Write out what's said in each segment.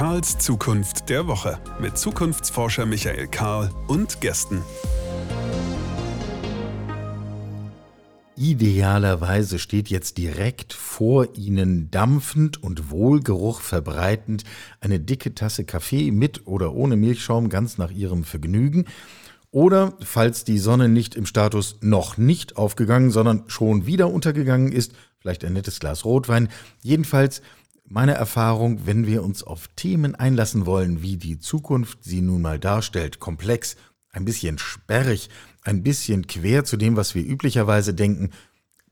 Karls Zukunft der Woche mit Zukunftsforscher Michael Karl und Gästen. Idealerweise steht jetzt direkt vor Ihnen dampfend und Wohlgeruch verbreitend eine dicke Tasse Kaffee mit oder ohne Milchschaum ganz nach Ihrem Vergnügen. Oder, falls die Sonne nicht im Status noch nicht aufgegangen, sondern schon wieder untergegangen ist, vielleicht ein nettes Glas Rotwein. Jedenfalls meine Erfahrung, wenn wir uns auf Themen einlassen wollen, wie die Zukunft sie nun mal darstellt, komplex, ein bisschen sperrig, ein bisschen quer zu dem, was wir üblicherweise denken,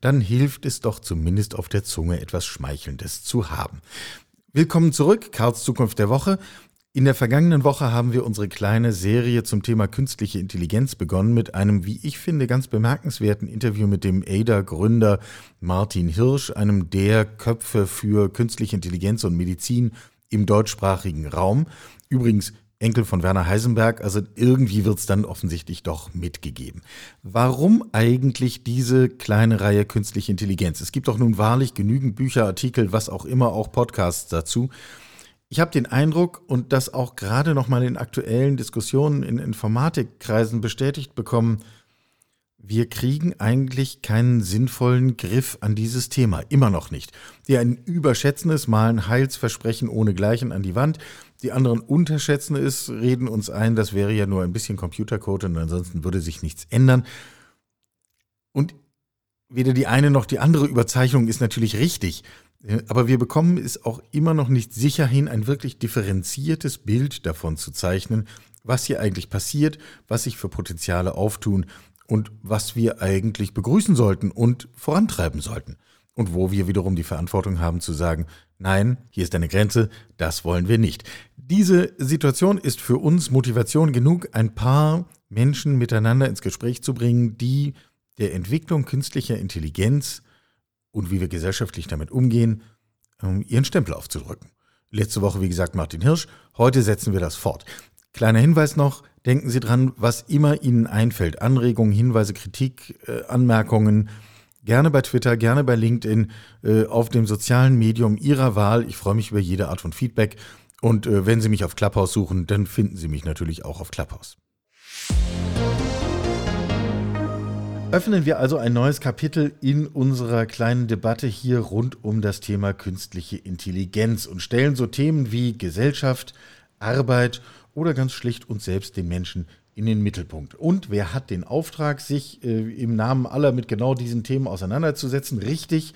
dann hilft es doch zumindest auf der Zunge etwas Schmeichelndes zu haben. Willkommen zurück, Karls Zukunft der Woche. In der vergangenen Woche haben wir unsere kleine Serie zum Thema künstliche Intelligenz begonnen mit einem, wie ich finde, ganz bemerkenswerten Interview mit dem ADA-Gründer Martin Hirsch, einem der Köpfe für künstliche Intelligenz und Medizin im deutschsprachigen Raum. Übrigens Enkel von Werner Heisenberg, also irgendwie wird es dann offensichtlich doch mitgegeben. Warum eigentlich diese kleine Reihe künstliche Intelligenz? Es gibt doch nun wahrlich genügend Bücher, Artikel, was auch immer, auch Podcasts dazu. Ich habe den Eindruck und das auch gerade noch mal in aktuellen Diskussionen in Informatikkreisen bestätigt bekommen, wir kriegen eigentlich keinen sinnvollen Griff an dieses Thema, immer noch nicht. Die einen überschätzen es, malen Heilsversprechen ohnegleichen an die Wand, die anderen unterschätzen es, reden uns ein, das wäre ja nur ein bisschen Computercode und ansonsten würde sich nichts ändern. Und weder die eine noch die andere Überzeichnung ist natürlich richtig. Aber wir bekommen es auch immer noch nicht sicher hin, ein wirklich differenziertes Bild davon zu zeichnen, was hier eigentlich passiert, was sich für Potenziale auftun und was wir eigentlich begrüßen sollten und vorantreiben sollten. Und wo wir wiederum die Verantwortung haben zu sagen, nein, hier ist eine Grenze, das wollen wir nicht. Diese Situation ist für uns Motivation genug, ein paar Menschen miteinander ins Gespräch zu bringen, die der Entwicklung künstlicher Intelligenz und wie wir gesellschaftlich damit umgehen, ähm, ihren Stempel aufzudrücken. Letzte Woche, wie gesagt, Martin Hirsch. Heute setzen wir das fort. Kleiner Hinweis noch, denken Sie dran, was immer Ihnen einfällt. Anregungen, Hinweise, Kritik, äh, Anmerkungen. Gerne bei Twitter, gerne bei LinkedIn, äh, auf dem sozialen Medium Ihrer Wahl. Ich freue mich über jede Art von Feedback. Und äh, wenn Sie mich auf Clubhouse suchen, dann finden Sie mich natürlich auch auf Clubhouse. Öffnen wir also ein neues Kapitel in unserer kleinen Debatte hier rund um das Thema künstliche Intelligenz und stellen so Themen wie Gesellschaft, Arbeit oder ganz schlicht uns selbst, den Menschen, in den Mittelpunkt. Und wer hat den Auftrag, sich äh, im Namen aller mit genau diesen Themen auseinanderzusetzen? Richtig,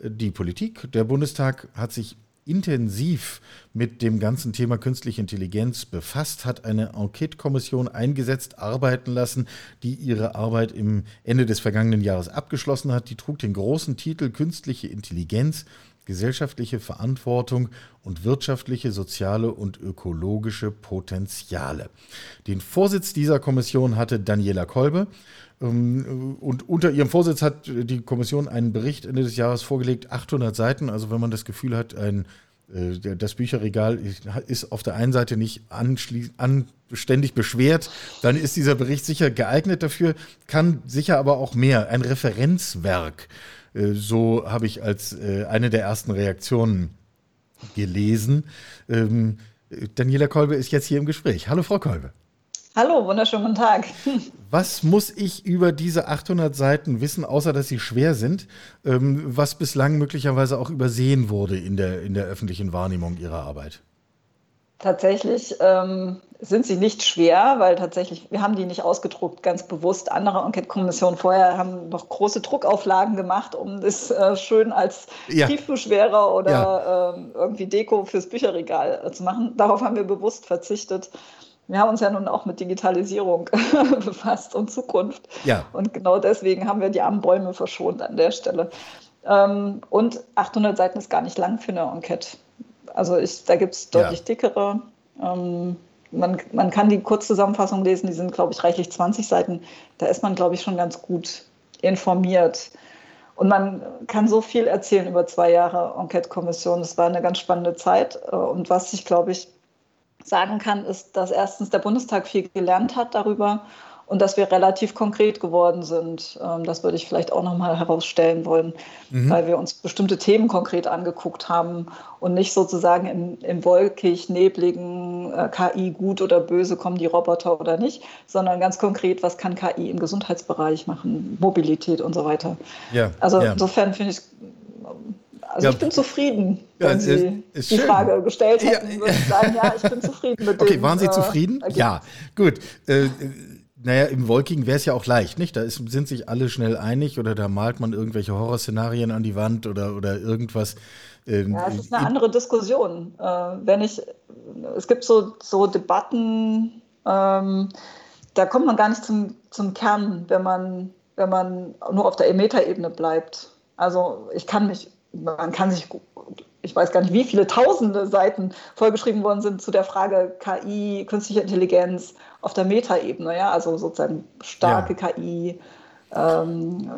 äh, die Politik. Der Bundestag hat sich intensiv mit dem ganzen Thema künstliche Intelligenz befasst, hat eine Enquete-Kommission eingesetzt, arbeiten lassen, die ihre Arbeit im Ende des vergangenen Jahres abgeschlossen hat. Die trug den großen Titel Künstliche Intelligenz, gesellschaftliche Verantwortung und wirtschaftliche, soziale und ökologische Potenziale. Den Vorsitz dieser Kommission hatte Daniela Kolbe. Ähm, und unter ihrem Vorsitz hat die Kommission einen Bericht Ende des Jahres vorgelegt, 800 Seiten. Also wenn man das Gefühl hat, ein, äh, das Bücherregal ist auf der einen Seite nicht anständig beschwert, dann ist dieser Bericht sicher geeignet dafür, kann sicher aber auch mehr, ein Referenzwerk. Äh, so habe ich als äh, eine der ersten Reaktionen gelesen. Ähm, Daniela Kolbe ist jetzt hier im Gespräch. Hallo, Frau Kolbe. Hallo, wunderschönen guten Tag. Was muss ich über diese 800 Seiten wissen, außer dass sie schwer sind, ähm, was bislang möglicherweise auch übersehen wurde in der, in der öffentlichen Wahrnehmung Ihrer Arbeit? Tatsächlich ähm, sind sie nicht schwer, weil tatsächlich, wir haben die nicht ausgedruckt, ganz bewusst. Andere Enquete-Kommissionen vorher haben noch große Druckauflagen gemacht, um das äh, schön als ja. Tiefbeschwerer oder ja. äh, irgendwie Deko fürs Bücherregal äh, zu machen. Darauf haben wir bewusst verzichtet wir haben uns ja nun auch mit Digitalisierung befasst und Zukunft. Ja. Und genau deswegen haben wir die armen Bäume verschont an der Stelle. Ähm, und 800 Seiten ist gar nicht lang für eine Enquete. Also ich, da gibt es deutlich ja. dickere. Ähm, man, man kann die Kurzzusammenfassung lesen, die sind, glaube ich, reichlich 20 Seiten. Da ist man, glaube ich, schon ganz gut informiert. Und man kann so viel erzählen über zwei Jahre Enquete-Kommission. Das war eine ganz spannende Zeit. Äh, und was ich, glaube ich, sagen kann, ist, dass erstens der Bundestag viel gelernt hat darüber und dass wir relativ konkret geworden sind. Ähm, das würde ich vielleicht auch nochmal herausstellen wollen, mhm. weil wir uns bestimmte Themen konkret angeguckt haben und nicht sozusagen im, im wolkig, nebligen äh, KI gut oder böse, kommen die Roboter oder nicht, sondern ganz konkret, was kann KI im Gesundheitsbereich machen, Mobilität und so weiter. Ja, also ja. insofern finde ich also ja. ich bin zufrieden, wenn ja, Sie ist, die schön. Frage gestellt hätten, ja. würde ich sagen, ja, ich bin zufrieden mit Okay, dem, waren Sie äh, zufrieden? ja, gut. Äh, naja, im Wolkigen wäre es ja auch leicht, nicht? Da ist, sind sich alle schnell einig oder da malt man irgendwelche Horrorszenarien an die Wand oder, oder irgendwas. Ähm, ja, es ist eine andere Diskussion. Äh, wenn ich, es gibt so, so Debatten, ähm, da kommt man gar nicht zum, zum Kern, wenn man, wenn man nur auf der Metaebene bleibt. Also ich kann mich, man kann sich ich weiß gar nicht, wie viele tausende Seiten vollgeschrieben worden sind zu der Frage KI, künstliche Intelligenz auf der Metaebene, ja, also sozusagen starke ja. KI, ähm,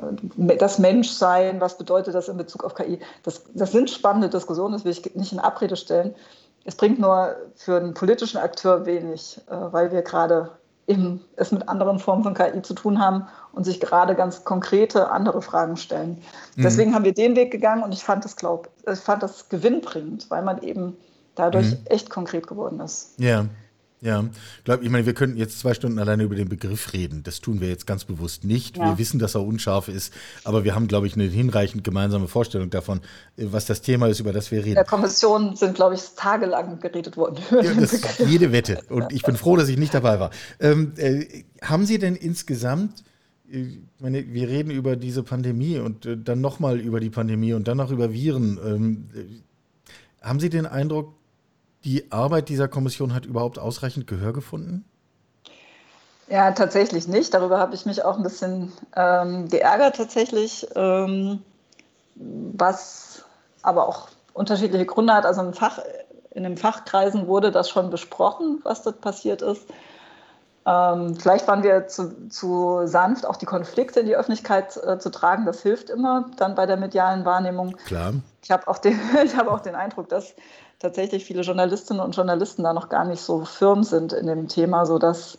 das Menschsein, was bedeutet das in Bezug auf KI? Das, das sind spannende Diskussionen, das will ich nicht in Abrede stellen. Es bringt nur für einen politischen Akteur wenig, äh, weil wir gerade eben es mit anderen Formen von KI zu tun haben und sich gerade ganz konkrete andere Fragen stellen. Mhm. Deswegen haben wir den Weg gegangen und ich fand das, glaub, ich fand das gewinnbringend, weil man eben dadurch mhm. echt konkret geworden ist. Ja. Ja, glaub, ich meine, wir könnten jetzt zwei Stunden alleine über den Begriff reden. Das tun wir jetzt ganz bewusst nicht. Ja. Wir wissen, dass er unscharf ist, aber wir haben, glaube ich, eine hinreichend gemeinsame Vorstellung davon, was das Thema ist, über das wir reden. In der Kommission sind, glaube ich, tagelang geredet worden. Ja, das jede Wette. Und ich bin froh, dass ich nicht dabei war. Ähm, äh, haben Sie denn insgesamt äh, ich meine, wir reden über diese Pandemie und äh, dann nochmal über die Pandemie und dann noch über Viren. Ähm, äh, haben Sie den Eindruck, die Arbeit dieser Kommission hat überhaupt ausreichend Gehör gefunden? Ja, tatsächlich nicht. Darüber habe ich mich auch ein bisschen ähm, geärgert tatsächlich, ähm, was aber auch unterschiedliche Gründe hat. Also Fach, in den Fachkreisen wurde das schon besprochen, was dort passiert ist. Ähm, vielleicht waren wir zu, zu, sanft, auch die Konflikte in die Öffentlichkeit äh, zu tragen. Das hilft immer dann bei der medialen Wahrnehmung. Klar. Ich habe auch, den, hab auch den Eindruck, dass tatsächlich viele Journalistinnen und Journalisten da noch gar nicht so firm sind in dem Thema, sodass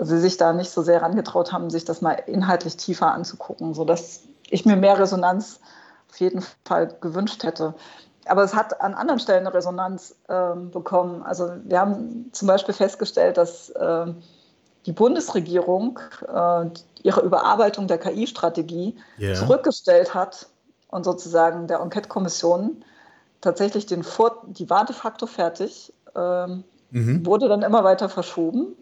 sie sich da nicht so sehr herangetraut haben, sich das mal inhaltlich tiefer anzugucken, sodass ich mir mehr Resonanz auf jeden Fall gewünscht hätte. Aber es hat an anderen Stellen eine Resonanz äh, bekommen. Also wir haben zum Beispiel festgestellt, dass äh, die Bundesregierung äh, ihre Überarbeitung der KI-Strategie yeah. zurückgestellt hat und sozusagen der Enquete-Kommission tatsächlich den Vor die war de facto fertig, ähm, mhm. wurde dann immer weiter verschoben.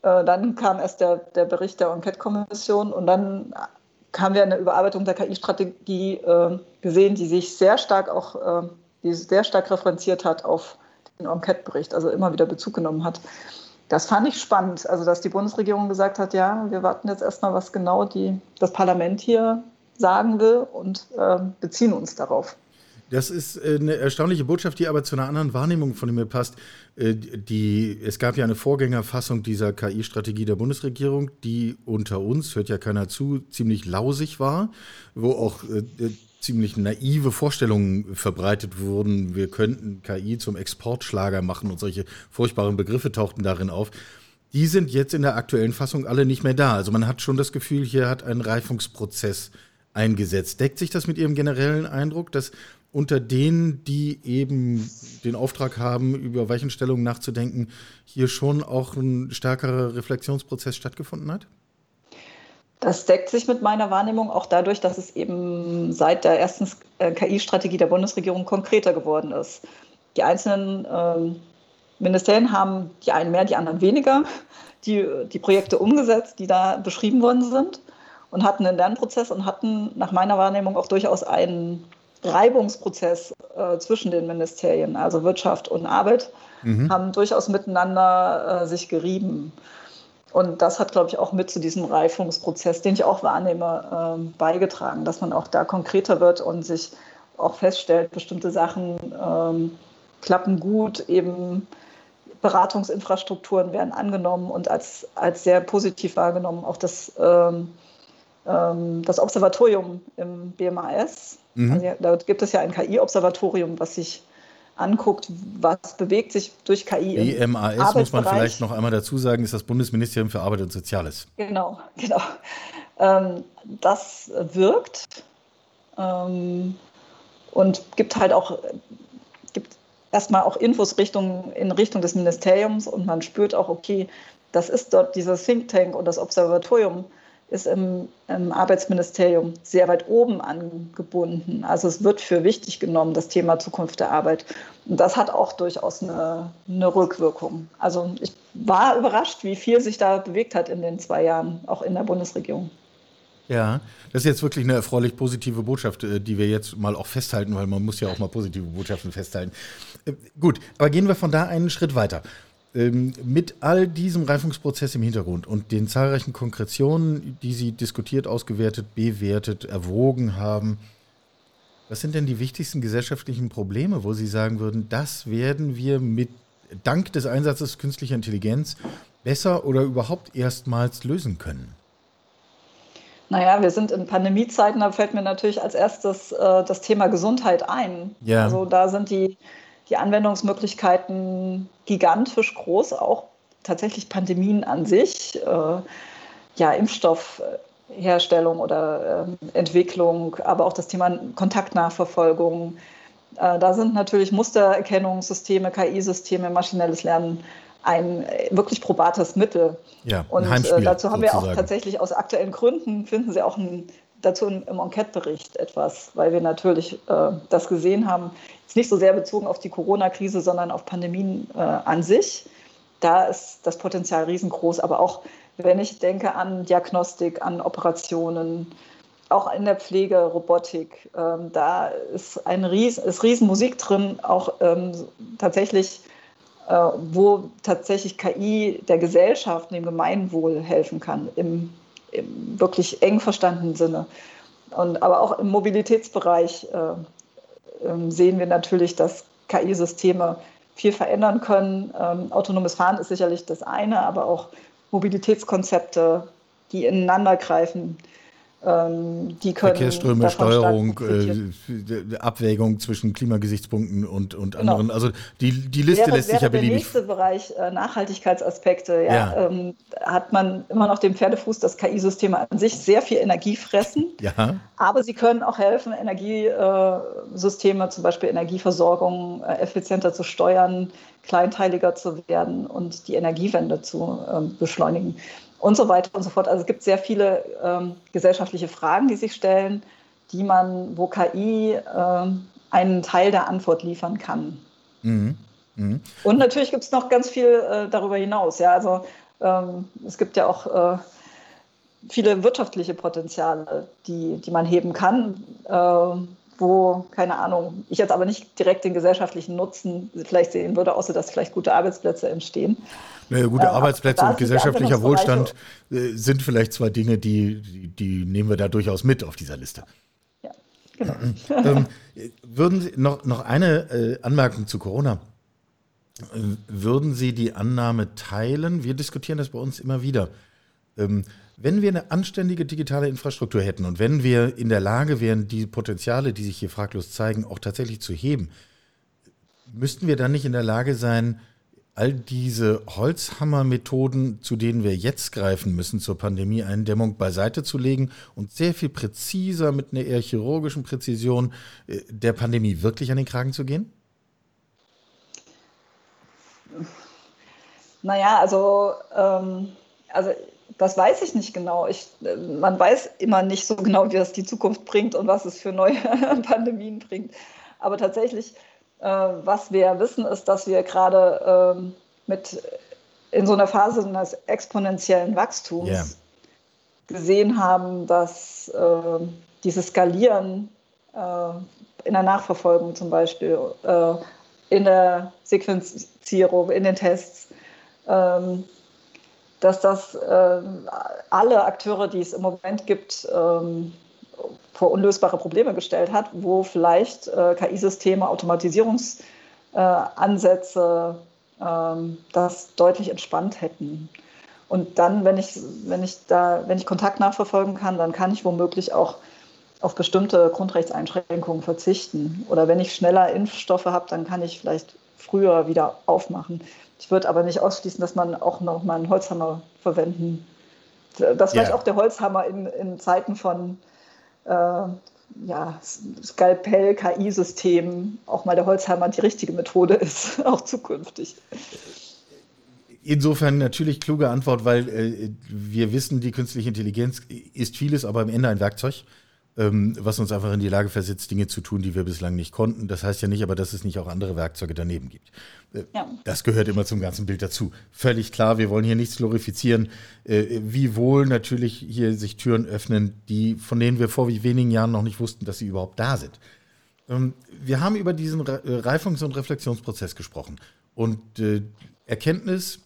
Äh, dann kam erst der, der Bericht der Enquete-Kommission und dann haben wir eine Überarbeitung der KI-Strategie äh, gesehen, die sich sehr stark auch, äh, die sehr stark referenziert hat auf den Enquete-Bericht, also immer wieder Bezug genommen hat. Das fand ich spannend, also dass die Bundesregierung gesagt hat, ja, wir warten jetzt erstmal, was genau die, das Parlament hier sagen will und äh, beziehen uns darauf. Das ist äh, eine erstaunliche Botschaft, die aber zu einer anderen Wahrnehmung von mir passt. Äh, die, es gab ja eine Vorgängerfassung dieser KI-Strategie der Bundesregierung, die unter uns, hört ja keiner zu, ziemlich lausig war, wo auch äh, ziemlich naive Vorstellungen verbreitet wurden, wir könnten KI zum Exportschlager machen und solche furchtbaren Begriffe tauchten darin auf. Die sind jetzt in der aktuellen Fassung alle nicht mehr da. Also man hat schon das Gefühl, hier hat ein Reifungsprozess eingesetzt. Deckt sich das mit Ihrem generellen Eindruck, dass unter denen, die eben den Auftrag haben, über Weichenstellungen nachzudenken, hier schon auch ein stärkerer Reflexionsprozess stattgefunden hat? Das deckt sich mit meiner Wahrnehmung auch dadurch, dass es eben seit der ersten äh, KI-Strategie der Bundesregierung konkreter geworden ist. Die einzelnen ähm, Ministerien haben die einen mehr, die anderen weniger die, die Projekte umgesetzt, die da beschrieben worden sind und hatten einen Lernprozess und hatten nach meiner Wahrnehmung auch durchaus einen Reibungsprozess äh, zwischen den Ministerien, also Wirtschaft und Arbeit, mhm. haben durchaus miteinander äh, sich gerieben. Und das hat, glaube ich, auch mit zu diesem Reifungsprozess, den ich auch wahrnehme, äh, beigetragen, dass man auch da konkreter wird und sich auch feststellt, bestimmte Sachen ähm, klappen gut, eben Beratungsinfrastrukturen werden angenommen und als, als sehr positiv wahrgenommen. Auch das, ähm, ähm, das Observatorium im BMAS, Mhm. Also, da gibt es ja ein KI-Observatorium, was sich anguckt, was bewegt sich durch KI. BMAS muss man vielleicht noch einmal dazu sagen, ist das Bundesministerium für Arbeit und Soziales. Genau, genau. Ähm, das wirkt ähm, und gibt halt auch gibt erstmal auch Infos Richtung, in Richtung des Ministeriums und man spürt auch, okay, das ist dort dieser Think Tank und das Observatorium ist im, im, Arbeitsministerium sehr weit oben angebunden. Also es wird für wichtig genommen, das Thema Zukunft der Arbeit. Und das hat auch durchaus eine, eine Rückwirkung. Also ich war überrascht, wie viel sich da bewegt hat in den zwei Jahren, auch in der Bundesregierung. Ja, das ist jetzt wirklich eine erfreulich positive Botschaft, äh, die wir jetzt mal auch festhalten, weil man muss ja auch mal positive Botschaften festhalten. Äh, gut, aber gehen wir von da einen Schritt weiter. Ähm, mit all diesem Reifungsprozess im Hintergrund und den zahlreichen Konkretionen, die Sie diskutiert, ausgewertet, bewertet, erwogen haben, was sind denn die wichtigsten gesellschaftlichen Probleme, wo Sie sagen würden, das werden wir mit dank des Einsatzes künstlicher Intelligenz besser oder überhaupt erstmals lösen können? Naja, wir sind in Pandemiezeiten, da fällt mir natürlich als erstes äh, das Thema Gesundheit ein. Ja. Also da sind die die Anwendungsmöglichkeiten gigantisch groß, auch tatsächlich Pandemien an sich, äh, ja, Impfstoffherstellung oder äh, Entwicklung, aber auch das Thema Kontaktnachverfolgung. Äh, da sind natürlich Mustererkennungssysteme, KI-Systeme, maschinelles Lernen ein wirklich probates Mittel. Ja, und äh, dazu haben sozusagen. wir auch tatsächlich aus aktuellen Gründen, finden Sie auch ein, dazu im Enquete-Bericht etwas, weil wir natürlich äh, das gesehen haben, ist nicht so sehr bezogen auf die Corona-Krise, sondern auf Pandemien äh, an sich. Da ist das Potenzial riesengroß. Aber auch wenn ich denke an Diagnostik, an Operationen, auch in der Pflege, Robotik, ähm, da ist ein Ries ist Riesenmusik drin, auch ähm, tatsächlich, äh, wo tatsächlich KI der Gesellschaft, dem Gemeinwohl helfen kann, im, im wirklich eng verstandenen Sinne. Und, aber auch im Mobilitätsbereich äh, ähm, sehen wir natürlich, dass KI-Systeme viel verändern können. Ähm, autonomes Fahren ist sicherlich das eine, aber auch Mobilitätskonzepte, die ineinander greifen, ähm, die können Verkehrsströme, Steuerung, äh, Abwägung zwischen Klimagesichtspunkten und, und genau. anderen. Also die, die Liste wäre, lässt sich ja beliebig. Der nächste Bereich äh, Nachhaltigkeitsaspekte, ja, ja. Ähm, hat man immer noch den Pferdefuß, dass KI-Systeme an sich sehr viel Energie fressen. Ja. Aber sie können auch helfen, Energiesysteme, äh, zum Beispiel Energieversorgung, äh, effizienter zu steuern, kleinteiliger zu werden und die Energiewende zu ähm, beschleunigen und so weiter und so fort. Also es gibt sehr viele ähm, gesellschaftliche Fragen, die sich stellen, die man, wo KI ähm, einen Teil der Antwort liefern kann. Mhm. Mhm. Und natürlich gibt es noch ganz viel äh, darüber hinaus. Ja, also ähm, es gibt ja auch äh, viele wirtschaftliche Potenziale, die, die man heben kann. Äh, wo, keine Ahnung, ich jetzt aber nicht direkt den gesellschaftlichen Nutzen vielleicht sehen würde, außer dass vielleicht gute Arbeitsplätze entstehen. Naja, gute äh, Arbeitsplätze und gesellschaftlicher Wohlstand äh, sind vielleicht zwei Dinge, die, die, die, nehmen wir da durchaus mit auf dieser Liste. Ja, genau. ähm, würden Sie noch, noch eine äh, Anmerkung zu Corona? Würden Sie die Annahme teilen? Wir diskutieren das bei uns immer wieder. Ähm, wenn wir eine anständige digitale Infrastruktur hätten und wenn wir in der Lage wären, die Potenziale, die sich hier fraglos zeigen, auch tatsächlich zu heben, müssten wir dann nicht in der Lage sein, all diese Holzhammermethoden, zu denen wir jetzt greifen müssen zur Pandemieeindämmung, beiseite zu legen und sehr viel präziser mit einer eher chirurgischen Präzision äh, der Pandemie wirklich an den Kragen zu gehen? Naja, also, ähm, also das weiß ich nicht genau. Ich, äh, man weiß immer nicht so genau, wie das die Zukunft bringt und was es für neue Pandemien bringt. Aber tatsächlich äh, was wir wissen, ist, dass wir gerade ähm, mit in so einer Phase eines exponentiellen Wachstums yeah. gesehen haben, dass äh, dieses Skalieren äh, in der Nachverfolgung zum Beispiel, äh, in der Sequenzierung, in den Tests, ähm, dass das äh, alle Akteure, die es im Moment gibt, ähm, vor unlösbare Probleme gestellt hat, wo vielleicht äh, KI-Systeme, Automatisierungsansätze äh, ähm, das deutlich entspannt hätten. Und dann, wenn ich, wenn ich da, wenn ich Kontakt nachverfolgen kann, dann kann ich womöglich auch auf bestimmte Grundrechtseinschränkungen verzichten. Oder wenn ich schneller Impfstoffe habe, dann kann ich vielleicht früher wieder aufmachen. Ich würde aber nicht ausschließen, dass man auch noch mal einen Holzhammer verwenden. Dass vielleicht ja. auch der Holzhammer in, in Zeiten von äh, ja, Skalpell, KI-Systemen auch mal der Holzhammer die richtige Methode ist, auch zukünftig. Insofern natürlich kluge Antwort, weil äh, wir wissen, die künstliche Intelligenz ist vieles, aber am Ende ein Werkzeug was uns einfach in die Lage versetzt, Dinge zu tun, die wir bislang nicht konnten. Das heißt ja nicht aber, dass es nicht auch andere Werkzeuge daneben gibt. Äh, ja. Das gehört immer zum ganzen Bild dazu. Völlig klar, wir wollen hier nichts glorifizieren. Äh, wie wohl natürlich hier sich Türen öffnen, die, von denen wir vor wie wenigen Jahren noch nicht wussten, dass sie überhaupt da sind. Ähm, wir haben über diesen äh, Reifungs- und Reflexionsprozess gesprochen. Und äh, Erkenntnis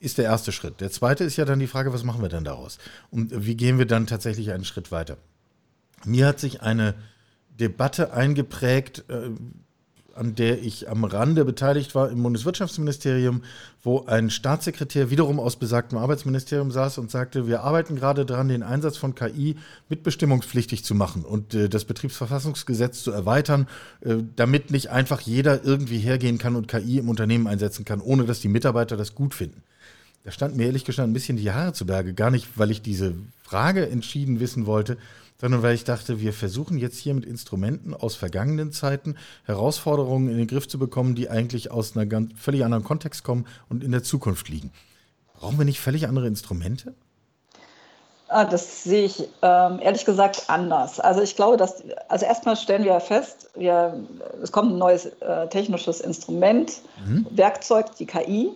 ist der erste Schritt. Der zweite ist ja dann die Frage, was machen wir denn daraus? Und wie gehen wir dann tatsächlich einen Schritt weiter? Mir hat sich eine Debatte eingeprägt, äh, an der ich am Rande beteiligt war im Bundeswirtschaftsministerium, wo ein Staatssekretär wiederum aus besagtem Arbeitsministerium saß und sagte, wir arbeiten gerade daran, den Einsatz von KI mitbestimmungspflichtig zu machen und äh, das Betriebsverfassungsgesetz zu erweitern, äh, damit nicht einfach jeder irgendwie hergehen kann und KI im Unternehmen einsetzen kann, ohne dass die Mitarbeiter das gut finden. Da stand mir ehrlich gesagt ein bisschen die Haare zu Berge, gar nicht, weil ich diese Frage entschieden wissen wollte, sondern weil ich dachte, wir versuchen jetzt hier mit Instrumenten aus vergangenen Zeiten Herausforderungen in den Griff zu bekommen, die eigentlich aus einem ganz völlig anderen Kontext kommen und in der Zukunft liegen. Brauchen wir nicht völlig andere Instrumente? Ah, das sehe ich ähm, ehrlich gesagt anders. Also ich glaube, dass, also erstmal stellen wir fest, wir, es kommt ein neues äh, technisches Instrument, mhm. Werkzeug, die KI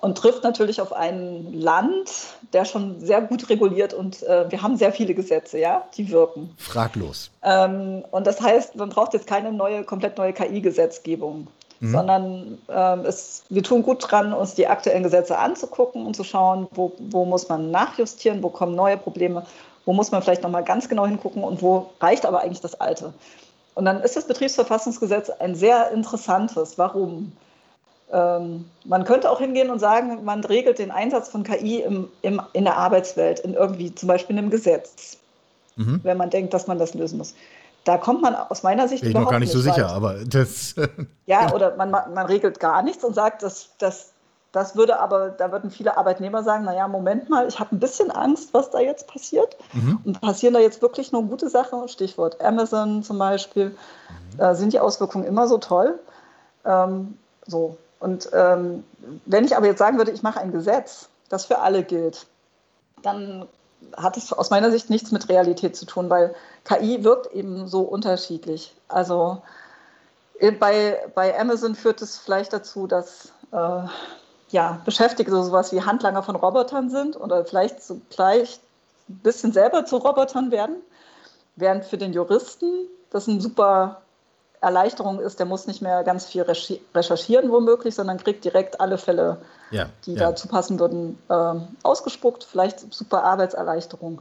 und trifft natürlich auf ein Land, der schon sehr gut reguliert und äh, wir haben sehr viele Gesetze, ja, die wirken. Fraglos. Ähm, und das heißt, man braucht jetzt keine neue, komplett neue KI-Gesetzgebung, mhm. sondern ähm, es, wir tun gut dran, uns die aktuellen Gesetze anzugucken und zu schauen, wo, wo muss man nachjustieren, wo kommen neue Probleme, wo muss man vielleicht nochmal ganz genau hingucken und wo reicht aber eigentlich das Alte. Und dann ist das Betriebsverfassungsgesetz ein sehr interessantes. Warum? Ähm, man könnte auch hingehen und sagen, man regelt den Einsatz von KI im, im, in der Arbeitswelt, in irgendwie zum Beispiel in einem Gesetz, mhm. wenn man denkt, dass man das lösen muss. Da kommt man aus meiner Sicht Bin ich noch gar nicht so sicher, weit. aber das. ja, oder man, man regelt gar nichts und sagt, dass, dass das würde aber, da würden viele Arbeitnehmer sagen, naja, Moment mal, ich habe ein bisschen Angst, was da jetzt passiert. Mhm. Und passieren da jetzt wirklich nur gute Sachen? Stichwort Amazon zum Beispiel. Mhm. Äh, sind die Auswirkungen immer so toll? Ähm, so, und ähm, wenn ich aber jetzt sagen würde, ich mache ein Gesetz, das für alle gilt, dann hat es aus meiner Sicht nichts mit Realität zu tun, weil KI wirkt eben so unterschiedlich. Also bei, bei Amazon führt es vielleicht dazu, dass äh, ja, Beschäftigte so sowas wie Handlanger von Robotern sind oder vielleicht gleich ein bisschen selber zu Robotern werden, während für den Juristen das ein super Erleichterung ist, der muss nicht mehr ganz viel recherchieren womöglich, sondern kriegt direkt alle Fälle, ja, die ja. dazu passen würden, äh, ausgespuckt. Vielleicht super Arbeitserleichterung.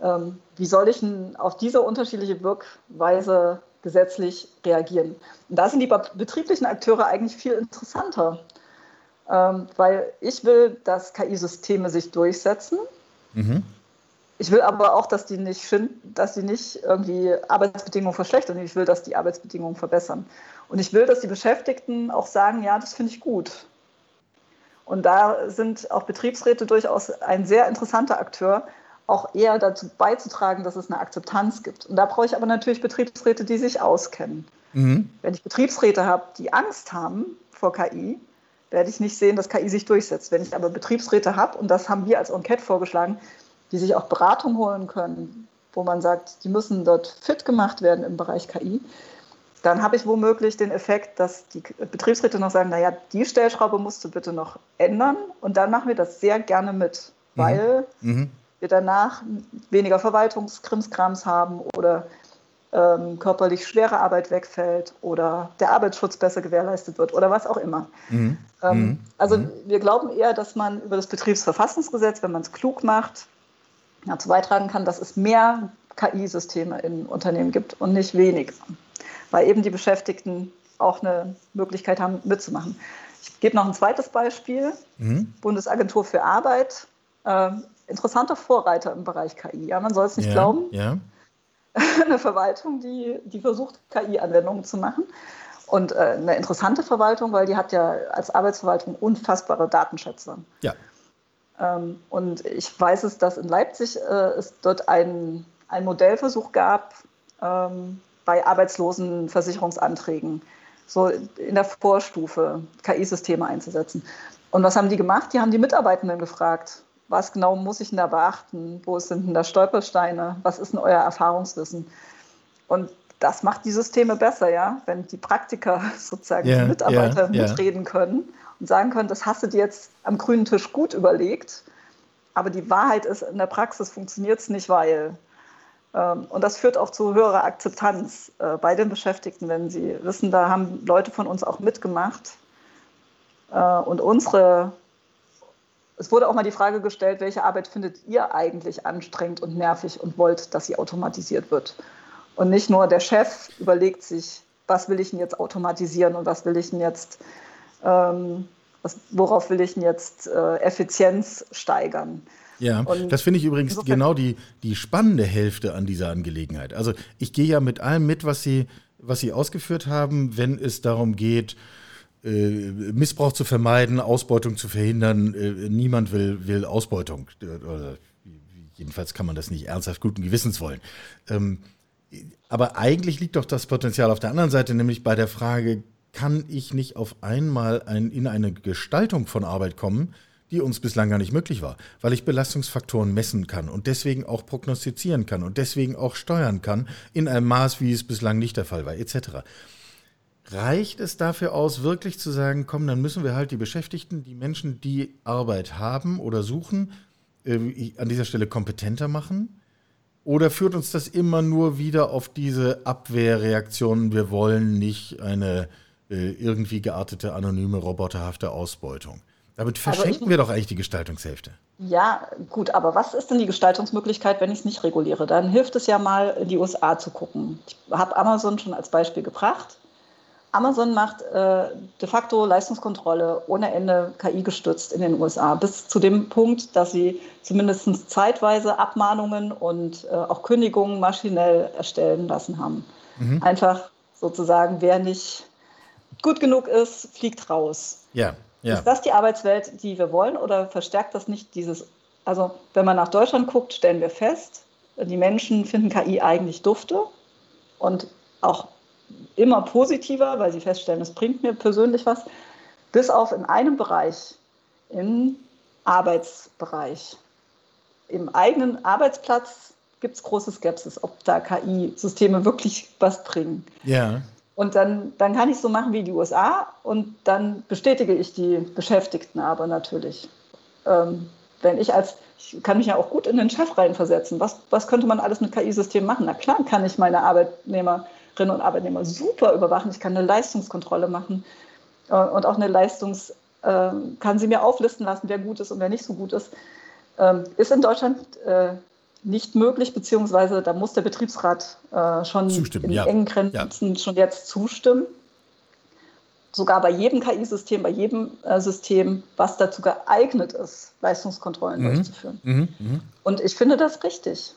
Ähm, wie soll ich denn auf diese unterschiedliche Wirkweise gesetzlich reagieren? Und da sind die betrieblichen Akteure eigentlich viel interessanter, ähm, weil ich will, dass KI-Systeme sich durchsetzen. Mhm. Ich will aber auch, dass die nicht, dass die nicht irgendwie Arbeitsbedingungen verschlechtern. Ich will, dass die Arbeitsbedingungen verbessern. Und ich will, dass die Beschäftigten auch sagen, ja, das finde ich gut. Und da sind auch Betriebsräte durchaus ein sehr interessanter Akteur, auch eher dazu beizutragen, dass es eine Akzeptanz gibt. Und da brauche ich aber natürlich Betriebsräte, die sich auskennen. Mhm. Wenn ich Betriebsräte habe, die Angst haben vor KI, werde ich nicht sehen, dass KI sich durchsetzt. Wenn ich aber Betriebsräte habe, und das haben wir als Enquete vorgeschlagen, die sich auch Beratung holen können, wo man sagt, die müssen dort fit gemacht werden im Bereich KI, dann habe ich womöglich den Effekt, dass die Betriebsräte noch sagen, naja, die Stellschraube musst du bitte noch ändern und dann machen wir das sehr gerne mit, mhm. weil mhm. wir danach weniger Verwaltungskrimskrams haben oder ähm, körperlich schwere Arbeit wegfällt oder der Arbeitsschutz besser gewährleistet wird oder was auch immer. Mhm. Ähm, mhm. also mhm. wir glauben eher, dass man über das Betriebsverfassungsgesetz, wenn man es klug macht, dazu beitragen kann, dass es mehr KI-Systeme in Unternehmen gibt und nicht weniger, weil eben die Beschäftigten auch eine Möglichkeit haben, mitzumachen. Ich gebe noch ein zweites Beispiel. Mhm. Bundesagentur für Arbeit, äh, interessanter Vorreiter im Bereich KI. Ja, man soll es nicht ja, glauben. Ja. eine Verwaltung, die, die versucht, KI-Anwendungen zu machen. Und äh, eine interessante Verwaltung, weil die hat ja als Arbeitsverwaltung unfassbare Datenschätze. Ja. Ähm, und ich weiß es, dass in Leipzig äh, es dort einen Modellversuch gab ähm, bei Arbeitslosenversicherungsanträgen, so in der Vorstufe KI-Systeme einzusetzen. Und was haben die gemacht? Die haben die Mitarbeitenden gefragt, was genau muss ich denn da beachten? Wo sind denn da Stolpersteine? Was ist denn euer Erfahrungswissen? Und das macht die Systeme besser, ja, wenn die Praktiker sozusagen yeah, die Mitarbeiter yeah, mitreden yeah. können sagen können, das hast du dir jetzt am grünen Tisch gut überlegt, aber die Wahrheit ist, in der Praxis funktioniert es nicht, weil. Ähm, und das führt auch zu höherer Akzeptanz äh, bei den Beschäftigten, wenn sie wissen, da haben Leute von uns auch mitgemacht. Äh, und unsere, es wurde auch mal die Frage gestellt, welche Arbeit findet ihr eigentlich anstrengend und nervig und wollt, dass sie automatisiert wird? Und nicht nur der Chef überlegt sich, was will ich denn jetzt automatisieren und was will ich denn jetzt, ähm, was, worauf will ich denn jetzt äh, Effizienz steigern. Ja, und das finde ich übrigens genau die, die spannende Hälfte an dieser Angelegenheit. Also ich gehe ja mit allem mit, was Sie, was Sie ausgeführt haben, wenn es darum geht, äh, Missbrauch zu vermeiden, Ausbeutung zu verhindern. Äh, niemand will, will Ausbeutung. Oder jedenfalls kann man das nicht ernsthaft guten Gewissens wollen. Ähm, aber eigentlich liegt doch das Potenzial auf der anderen Seite, nämlich bei der Frage, kann ich nicht auf einmal ein, in eine Gestaltung von Arbeit kommen, die uns bislang gar nicht möglich war, weil ich Belastungsfaktoren messen kann und deswegen auch prognostizieren kann und deswegen auch steuern kann in einem Maß, wie es bislang nicht der Fall war, etc. Reicht es dafür aus, wirklich zu sagen, komm, dann müssen wir halt die Beschäftigten, die Menschen, die Arbeit haben oder suchen, äh, an dieser Stelle kompetenter machen? Oder führt uns das immer nur wieder auf diese Abwehrreaktionen, wir wollen nicht eine irgendwie geartete, anonyme, roboterhafte Ausbeutung? Damit verschenken ich, wir doch eigentlich die Gestaltungshälfte. Ja, gut, aber was ist denn die Gestaltungsmöglichkeit, wenn ich es nicht reguliere? Dann hilft es ja mal, in die USA zu gucken. Ich habe Amazon schon als Beispiel gebracht. Amazon macht äh, de facto Leistungskontrolle ohne Ende KI gestützt in den USA, bis zu dem Punkt, dass sie zumindest zeitweise Abmahnungen und äh, auch Kündigungen maschinell erstellen lassen haben. Mhm. Einfach sozusagen, wer nicht gut genug ist, fliegt raus. Ja, ja. Ist das die Arbeitswelt, die wir wollen, oder verstärkt das nicht dieses? Also, wenn man nach Deutschland guckt, stellen wir fest, die Menschen finden KI eigentlich dufte und auch immer positiver, weil sie feststellen, es bringt mir persönlich was, bis auf in einem Bereich, im Arbeitsbereich. Im eigenen Arbeitsplatz gibt es große Skepsis, ob da KI-Systeme wirklich was bringen. Ja. Und dann, dann kann ich so machen wie die USA und dann bestätige ich die Beschäftigten aber natürlich. Ähm, wenn ich als, ich kann mich ja auch gut in den Chef reinversetzen. Was, was könnte man alles mit KI-Systemen machen? Na klar kann ich meine Arbeitnehmer Arbeitnehmerinnen und Arbeitnehmer super überwachen. Ich kann eine Leistungskontrolle machen äh, und auch eine Leistungs, äh, kann sie mir auflisten lassen, wer gut ist und wer nicht so gut ist. Ähm, ist in Deutschland äh, nicht möglich, beziehungsweise da muss der Betriebsrat äh, schon zustimmen, in ja. engen Grenzen ja. schon jetzt zustimmen. Sogar bei jedem KI-System, bei jedem äh, System, was dazu geeignet ist, Leistungskontrollen mhm. durchzuführen. Mhm. Mhm. Und ich finde das richtig.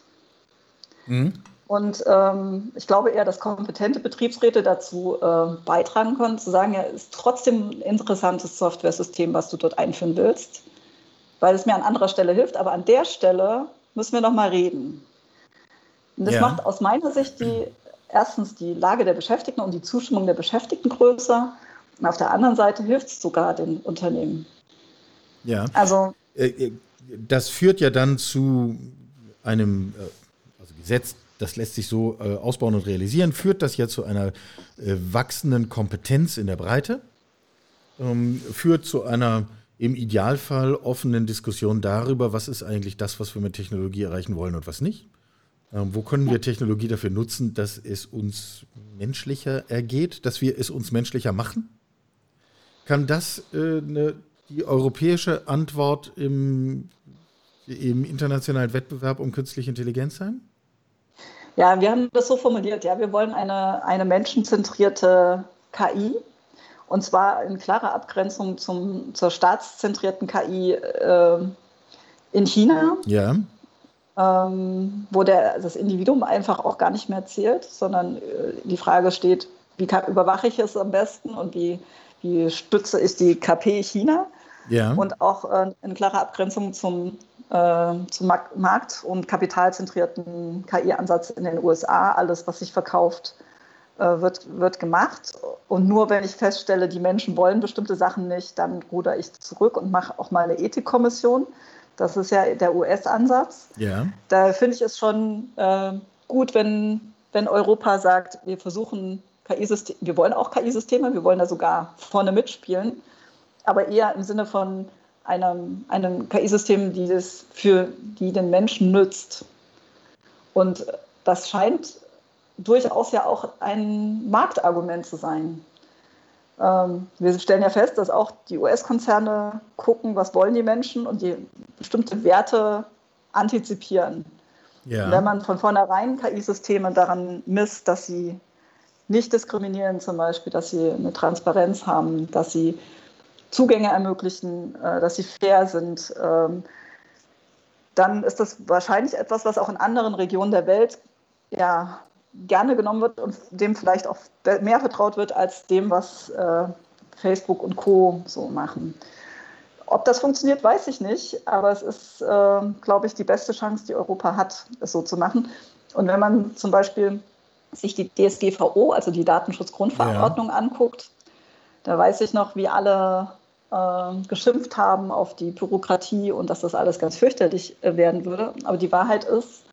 Mhm. Und ähm, ich glaube eher, dass kompetente Betriebsräte dazu äh, beitragen können, zu sagen, ja, ist trotzdem ein interessantes Software-System, was du dort einführen willst, weil es mir an anderer Stelle hilft. Aber an der Stelle müssen wir noch mal reden. Und das ja. macht aus meiner Sicht die, erstens die Lage der Beschäftigten und die Zustimmung der Beschäftigten größer. Und auf der anderen Seite hilft es sogar den Unternehmen. Ja. Also. Äh, äh, das führt ja dann zu einem also Gesetz, das lässt sich so äh, ausbauen und realisieren, führt das ja zu einer äh, wachsenden Kompetenz in der Breite, ähm, führt zu einer im Idealfall offenen Diskussion darüber, was ist eigentlich das, was wir mit Technologie erreichen wollen und was nicht. Ähm, wo können wir Technologie dafür nutzen, dass es uns menschlicher ergeht, dass wir es uns menschlicher machen? Kann das äh, ne, die europäische Antwort im, im internationalen Wettbewerb um künstliche Intelligenz sein? Ja, wir haben das so formuliert, ja, wir wollen eine, eine menschenzentrierte KI und zwar in klarer Abgrenzung zum, zur staatszentrierten KI äh, in China. Ja. ähm, wo der, das Individuum einfach auch gar nicht mehr zählt, sondern äh, die Frage steht, wie kann, überwache ich es am besten und wie, wie stütze ich die KP China? Ja. Und auch äh, eine klare Abgrenzung zum, äh, zum Markt- und kapitalzentrierten KI-Ansatz in den USA. Alles, was sich verkauft, wird, wird gemacht. Und nur wenn ich feststelle, die Menschen wollen bestimmte Sachen nicht, dann ruder ich zurück und mache auch mal eine Ethikkommission. Das ist ja der US-Ansatz. Ja. Da finde ich es schon äh, gut, wenn, wenn Europa sagt, wir versuchen KI-Systeme, wir wollen auch KI-Systeme, wir wollen da sogar vorne mitspielen, aber eher im Sinne von einem, einem KI-System, die das für die den Menschen nützt. Und das scheint durchaus ja auch ein Marktargument zu sein. Ähm, wir stellen ja fest, dass auch die US-Konzerne gucken, was wollen die Menschen und die bestimmte Werte antizipieren. Ja. Wenn man von vornherein KI-Systeme daran misst, dass sie nicht diskriminieren, zum Beispiel, dass sie eine Transparenz haben, dass sie Zugänge ermöglichen, äh, dass sie fair sind, ähm, dann ist das wahrscheinlich etwas, was auch in anderen Regionen der Welt ja, gerne genommen wird und dem vielleicht auch mehr vertraut wird als dem, was äh, Facebook und Co. so machen. Ob das funktioniert, weiß ich nicht, aber es ist, äh, glaube ich, die beste Chance, die Europa hat, es so zu machen. Und wenn man zum Beispiel sich die DSGVO, also die Datenschutzgrundverordnung, ja. anguckt, da weiß ich noch, wie alle äh, geschimpft haben auf die Bürokratie und dass das alles ganz fürchterlich äh, werden würde. Aber die Wahrheit ist,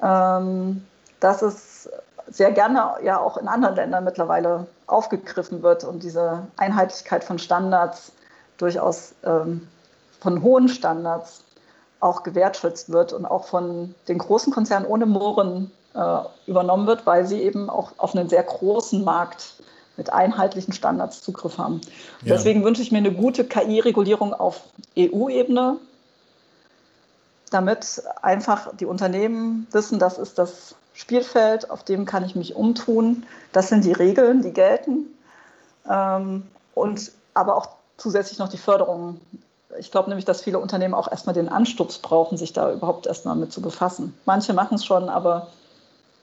ähm, dass es sehr gerne ja auch in anderen Ländern mittlerweile aufgegriffen wird und diese Einheitlichkeit von Standards durchaus ähm, von hohen Standards auch gewertschätzt wird und auch von den großen Konzernen ohne Mohren äh, übernommen wird, weil sie eben auch auf einen sehr großen Markt mit einheitlichen Standards Zugriff haben. Ja. Deswegen wünsche ich mir eine gute KI-Regulierung auf EU-Ebene, damit einfach die Unternehmen wissen, das ist das Spielfeld, auf dem kann ich mich umtun. Das sind die Regeln, die gelten. Ähm, und aber auch zusätzlich noch die Förderung. Ich glaube nämlich, dass viele Unternehmen auch erstmal den Anstups brauchen, sich da überhaupt erstmal mit zu befassen. Manche machen es schon, aber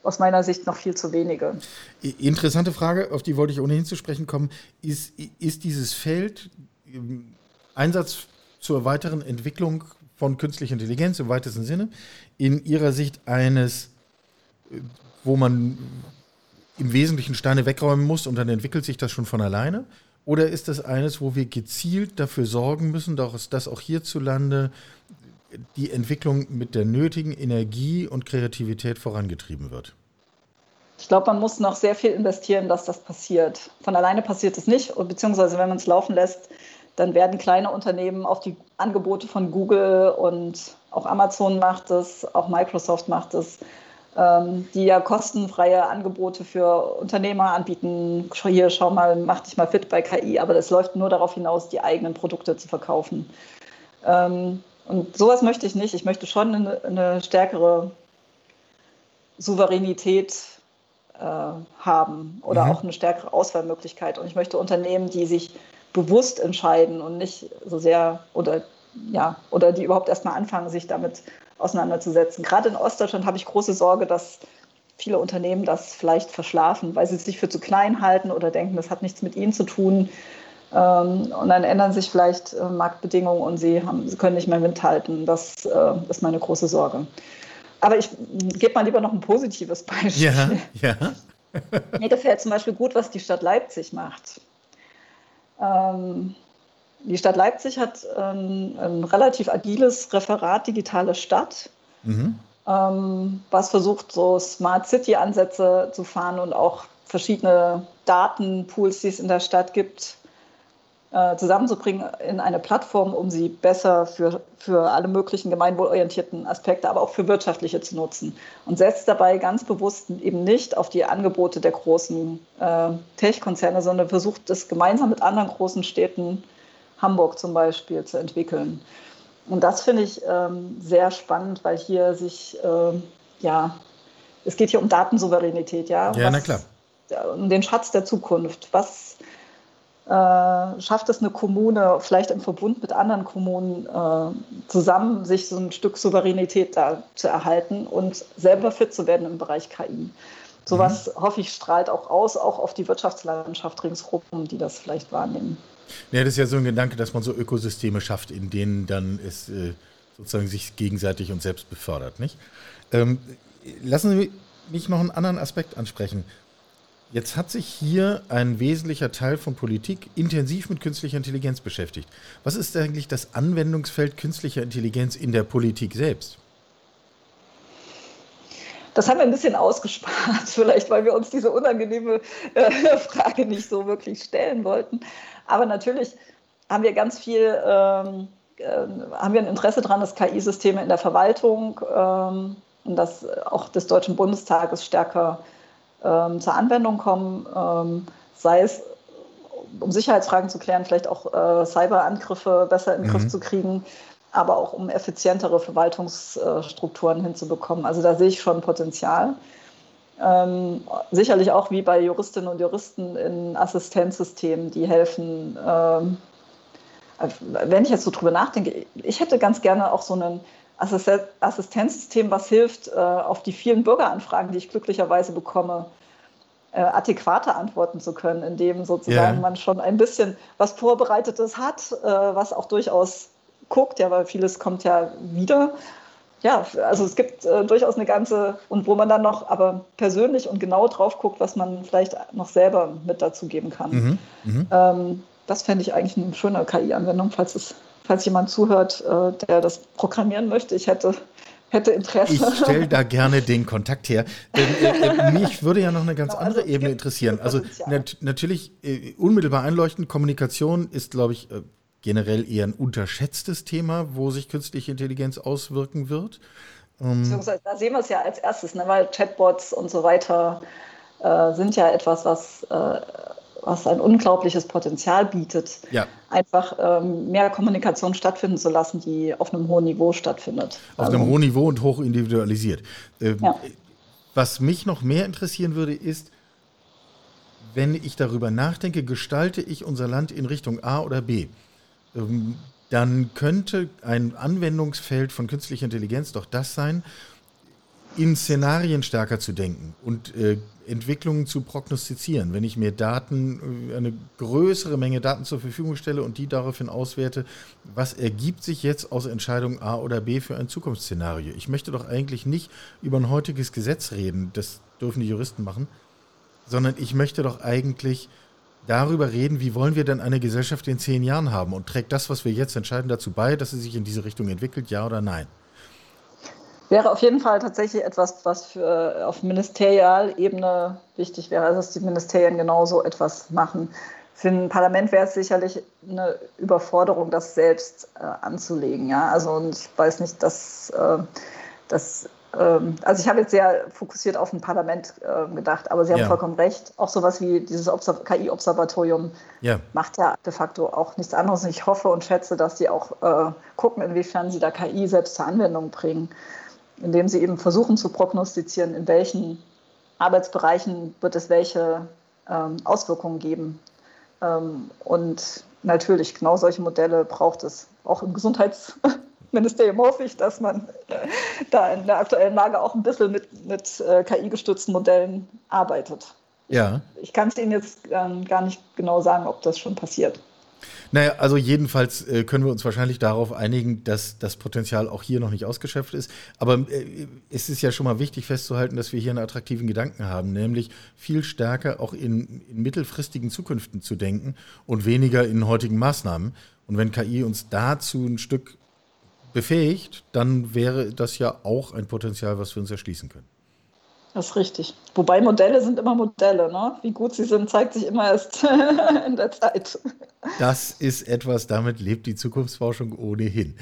aus meiner Sicht noch viel zu wenige. Interessante Frage, auf die wollte ich ohnehin zu sprechen kommen. Ist, ist dieses Feld ähm, Einsatz zur weiteren Entwicklung von künstlicher Intelligenz im weitesten Sinne in Ihrer Sicht eines wo man im Wesentlichen Steine wegräumen muss und dann entwickelt sich das schon von alleine? Oder ist das eines, wo wir gezielt dafür sorgen müssen, dass auch hierzulande die Entwicklung mit der nötigen Energie und Kreativität vorangetrieben wird? Ich glaube, man muss noch sehr viel investieren, dass das passiert. Von alleine passiert es nicht, beziehungsweise wenn man es laufen lässt, dann werden kleine Unternehmen auf die Angebote von Google und auch Amazon macht es, auch Microsoft macht es, ähm, die ja kostenfreie Angebote für Unternehmer anbieten. Hier, schau mal, mach dich mal fit bei KI, aber das läuft nur darauf hinaus, die eigenen Produkte zu verkaufen. Ähm, und sowas möchte ich nicht. Ich möchte schon eine, stärkere Souveränität äh, haben oder mhm. auch eine stärkere Auswahlmöglichkeit. Und ich möchte Unternehmen, die sich bewusst entscheiden und nicht so sehr oder ja, oder die überhaupt erstmal anfangen, sich damit auseinanderzusetzen. Gerade in Ostdeutschland habe ich große Sorge, dass viele Unternehmen das vielleicht verschlafen, weil sie sich für zu klein halten oder denken, das hat nichts mit ihnen zu tun. Ähm, und dann ändern sich vielleicht äh, Marktbedingungen und sie, haben, sie können nicht mehr Wind halten. Das äh, ist meine große Sorge. Aber ich gebe mal lieber noch ein positives Beispiel. Ja, ja. Mir gefällt zum Beispiel gut, was die Stadt Leipzig macht. Ähm, die Stadt Leipzig hat ähm, ein relativ agiles Referat Digitale Stadt, mhm. ähm, was versucht, so Smart City-Ansätze zu fahren und auch verschiedene Datenpools, die es in der Stadt gibt, äh, zusammenzubringen in eine Plattform, um sie besser für, für alle möglichen gemeinwohlorientierten Aspekte, aber auch für wirtschaftliche zu nutzen. Und setzt dabei ganz bewusst eben nicht auf die Angebote der großen äh, Tech-Konzerne, sondern versucht es gemeinsam mit anderen großen Städten Hamburg zum Beispiel zu entwickeln. Und das finde ich ähm, sehr spannend, weil hier sich, ähm, ja, es geht hier um Datensouveränität, ja. Ja, was, na klar. Um den Schatz der Zukunft. Was, äh, schafft es eine Kommune, vielleicht im Verbund mit anderen Kommunen äh, zusammen, sich so ein Stück Souveränität da zu erhalten und selber fit zu werden im Bereich KI. Sowas, mhm. hoffe ich, strahlt auch aus, auch auf die Wirtschaftslandschaft ringsherum, die das vielleicht wahrnehmen. Ja, das ist ja so ein Gedanke, dass man so Ökosysteme schafft, in denen dann es äh, sozusagen sich gegenseitig und selbst befördert, nicht? Ähm, lassen Sie mich noch einen anderen Aspekt ansprechen. Jetzt hat sich hier ein wesentlicher Teil von Politik intensiv mit künstlicher Intelligenz beschäftigt. Was ist eigentlich das Anwendungsfeld künstlicher Intelligenz in der Politik selbst? Das haben wir ein bisschen ausgespart, vielleicht weil wir uns diese unangenehme äh, Frage nicht so wirklich stellen wollten. Aber natürlich haben wir ganz viel, ähm, äh, haben wir ein Interesse daran, dass KI-Systeme in der Verwaltung ähm, und das auch des Deutschen Bundestages stärker ähm, zur Anwendung kommen, ähm, sei es um Sicherheitsfragen zu klären, vielleicht auch äh, Cyberangriffe besser in den mhm. Griff zu kriegen, aber auch um effizientere Verwaltungsstrukturen hinzubekommen. Also da sehe ich schon Potenzial. Ähm, sicherlich auch wie bei Juristinnen und Juristen in Assistenzsystemen, die helfen. Ähm, wenn ich jetzt so drüber nachdenke, ich hätte ganz gerne auch so ein Assistenzsystem, was hilft, äh, auf die vielen Bürgeranfragen, die ich glücklicherweise bekomme, äh, adäquater antworten zu können, indem sozusagen yeah. man schon ein bisschen was Vorbereitetes hat, äh, was auch durchaus guckt, ja, weil vieles kommt ja wieder. Ja, also es gibt äh, durchaus eine ganze, und wo man dann noch aber persönlich und genau drauf guckt, was man vielleicht noch selber mit dazugeben kann. Mhm, mh. ähm, das fände ich eigentlich eine schöne KI-Anwendung, falls es falls jemand zuhört, äh, der das programmieren möchte. Ich hätte, hätte Interesse. Ich stelle da gerne den Kontakt her. Ähm, äh, äh, mich würde ja noch eine ganz genau, andere also Ebene interessieren. Also nat natürlich äh, unmittelbar einleuchtend, Kommunikation ist, glaube ich, äh, generell eher ein unterschätztes Thema, wo sich künstliche Intelligenz auswirken wird. Ähm, Beziehungsweise da sehen wir es ja als erstes, ne, weil Chatbots und so weiter äh, sind ja etwas, was was ein unglaubliches Potenzial bietet, ja. einfach ähm, mehr Kommunikation stattfinden zu lassen, die auf einem hohen Niveau stattfindet. Auf also, einem hohen Niveau und hoch individualisiert. Ähm, ja. Was mich noch mehr interessieren würde, ist, wenn ich darüber nachdenke, gestalte ich unser Land in Richtung A oder B, ähm, dann könnte ein Anwendungsfeld von künstlicher Intelligenz doch das sein, in Szenarien stärker zu denken und äh, Entwicklungen zu prognostizieren. Wenn ich mir Daten, äh, eine größere Menge Daten zur Verfügung stelle und die daraufhin auswerte, was ergibt sich jetzt aus Entscheidung A oder B für ein Zukunftsszenario? Ich möchte doch eigentlich nicht über ein heutiges Gesetz reden, das dürfen die Juristen machen, sondern ich möchte doch eigentlich darüber reden, wie wollen wir denn eine Gesellschaft in zehn Jahren haben und trägt das, was wir jetzt entscheiden, dazu bei, dass sie sich in diese Richtung entwickelt, ja oder nein? Wäre auf jeden Fall tatsächlich etwas, was für auf Ministerialebene wichtig wäre, also dass die Ministerien genauso etwas machen. Für ein Parlament wäre es sicherlich eine Überforderung, das selbst äh, anzulegen. Ja? Also und ich weiß nicht, dass, äh, dass ähm, also ich habe jetzt sehr fokussiert auf ein Parlament äh, gedacht, aber Sie haben ja. vollkommen recht. Auch sowas wie dieses KI-Observatorium ja. macht ja de facto auch nichts anderes. Ich hoffe und schätze, dass die auch äh, gucken, inwiefern sie da KI selbst zur Anwendung bringen indem sie eben versuchen zu prognostizieren, in welchen Arbeitsbereichen wird es welche ähm, Auswirkungen geben. Ähm, und natürlich, genau solche Modelle braucht es. Auch im Gesundheitsministerium hoffe ich, dass man da in der aktuellen Lage auch ein bisschen mit, mit äh, KI-gestützten Modellen arbeitet. Ja. Ich kann es Ihnen jetzt ähm, gar nicht genau sagen, ob das schon passiert. Naja, also jedenfalls äh, können wir uns wahrscheinlich darauf einigen, dass das Potenzial auch hier noch nicht ausgeschöpft ist. Aber äh, es ist ja schon mal wichtig festzuhalten, dass wir hier einen attraktiven Gedanken haben, nämlich viel stärker auch in, in mittelfristigen Zukünften zu denken und weniger in heutigen Maßnahmen. Und wenn KI uns dazu ein Stück befähigt, dann wäre das ja auch ein Potenzial, was wir uns erschließen können. Das ist richtig. Wobei Modelle sind immer Modelle. Ne? Wie gut sie sind, zeigt sich immer erst in der Zeit. Das ist etwas, damit lebt die Zukunftsforschung ohnehin.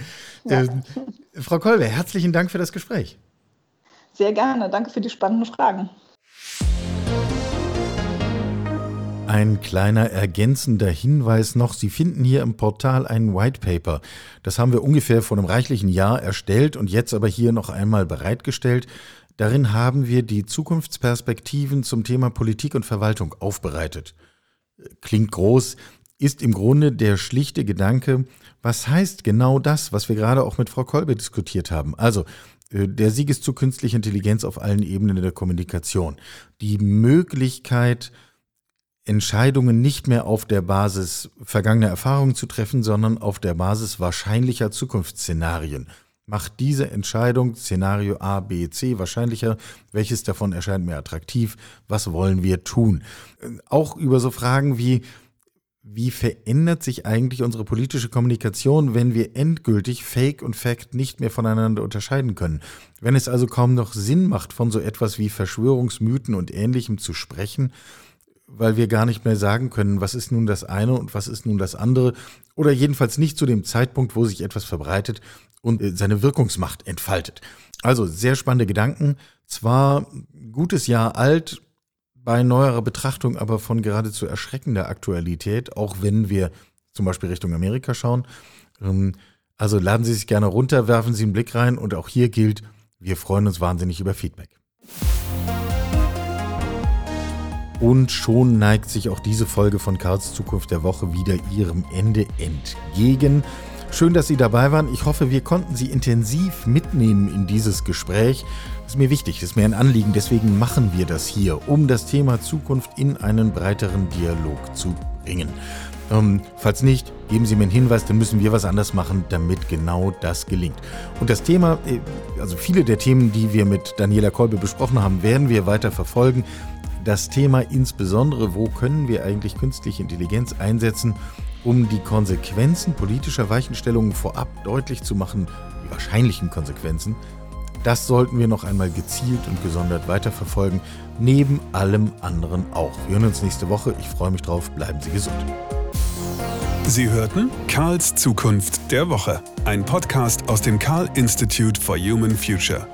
Ja. Ähm, Frau Kolbe, herzlichen Dank für das Gespräch. Sehr gerne. Danke für die spannenden Fragen. Ein kleiner ergänzender Hinweis noch. Sie finden hier im Portal ein White Paper. Das haben wir ungefähr vor einem reichlichen Jahr erstellt und jetzt aber hier noch einmal bereitgestellt. Darin haben wir die Zukunftsperspektiven zum Thema Politik und Verwaltung aufbereitet. Klingt groß, ist im Grunde der schlichte Gedanke, was heißt genau das, was wir gerade auch mit Frau Kolbe diskutiert haben? Also, äh, der Siegeszug künstliche Intelligenz auf allen Ebenen der Kommunikation. Die Möglichkeit, Entscheidungen nicht mehr auf der Basis vergangener Erfahrungen zu treffen, sondern auf der Basis wahrscheinlicher Zukunftsszenarien. Macht diese Entscheidung Szenario A, B, C wahrscheinlicher? Welches davon erscheint mir attraktiv? Was wollen wir tun? Äh, auch über so Fragen wie, wie verändert sich eigentlich unsere politische Kommunikation, wenn wir endgültig Fake und Fact nicht mehr voneinander unterscheiden können? Wenn es also kaum noch Sinn macht, von so etwas wie Verschwörungsmythen und ähnlichem zu sprechen, weil wir gar nicht mehr sagen können, was ist nun das eine und was ist nun das andere, oder jedenfalls nicht zu dem Zeitpunkt, wo sich etwas verbreitet und äh, seine Wirkungsmacht entfaltet. Also sehr spannende Gedanken, zwar gutes Jahr alt, bei neuerer Betrachtung aber von geradezu erschreckender Aktualität, auch wenn wir zum Beispiel Richtung Amerika schauen. Ähm, also laden Sie sich gerne runter, werfen Sie einen Blick rein und auch hier gilt, wir freuen uns wahnsinnig über Feedback. Und schon neigt sich auch diese Folge von Karls Zukunft der Woche wieder ihrem Ende entgegen. Schön, dass Sie dabei waren. Ich hoffe, wir konnten Sie intensiv mitnehmen in dieses Gespräch. Das ist mir wichtig, das ist mir ein Anliegen. Deswegen machen wir das hier, um das Thema Zukunft in einen breiteren Dialog zu bringen. Ähm, falls nicht, geben Sie mir einen Hinweis, dann müssen wir was anders machen, damit genau das gelingt. Und das Thema, äh, also viele der Themen, die wir mit Daniela Kolbe besprochen haben, werden wir weiter verfolgen das Thema insbesondere, wo können wir eigentlich künstliche Intelligenz einsetzen, um die Konsequenzen politischer Weichenstellungen vorab deutlich zu machen, die wahrscheinlichen Konsequenzen, das sollten wir noch einmal gezielt und gesondert weiterverfolgen, neben allem anderen auch. Wir hören uns nächste Woche. Ich freue mich drauf. Bleiben Sie gesund. Sie hörten Karls Zukunft der Woche, ein Podcast aus dem Karl Institute for Human Future.